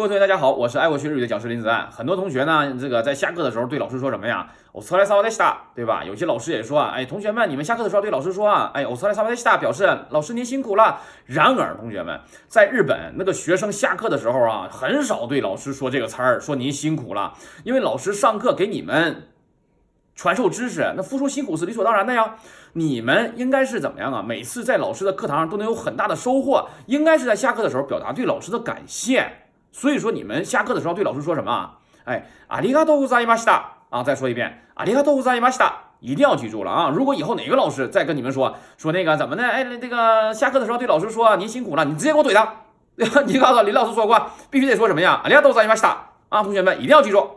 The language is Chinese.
各位同学，大家好，我是爱国学日语的讲师林子安。很多同学呢，这个在下课的时候对老师说什么呀？我错来萨瓦德西达，对吧？有些老师也说啊，哎，同学们，你们下课的时候对老师说啊，哎，我错来萨瓦德西达，表示老师您辛苦了。然而，同学们，在日本那个学生下课的时候啊，很少对老师说这个词儿，说您辛苦了，因为老师上课给你们传授知识，那付出辛苦是理所当然的呀。你们应该是怎么样啊？每次在老师的课堂上都能有很大的收获，应该是在下课的时候表达对老师的感谢。所以说，你们下课的时候对老师说什么啊？哎，阿里嘎多ございました啊！再说一遍，阿里嘎多ございました，一定要记住了啊！如果以后哪个老师再跟你们说说那个怎么的，哎，这个下课的时候对老师说您辛苦了，你直接给我怼他，对吧？你告诉林老师说过，必须得说什么呀？阿里嘎多ございました啊！同学们一定要记住。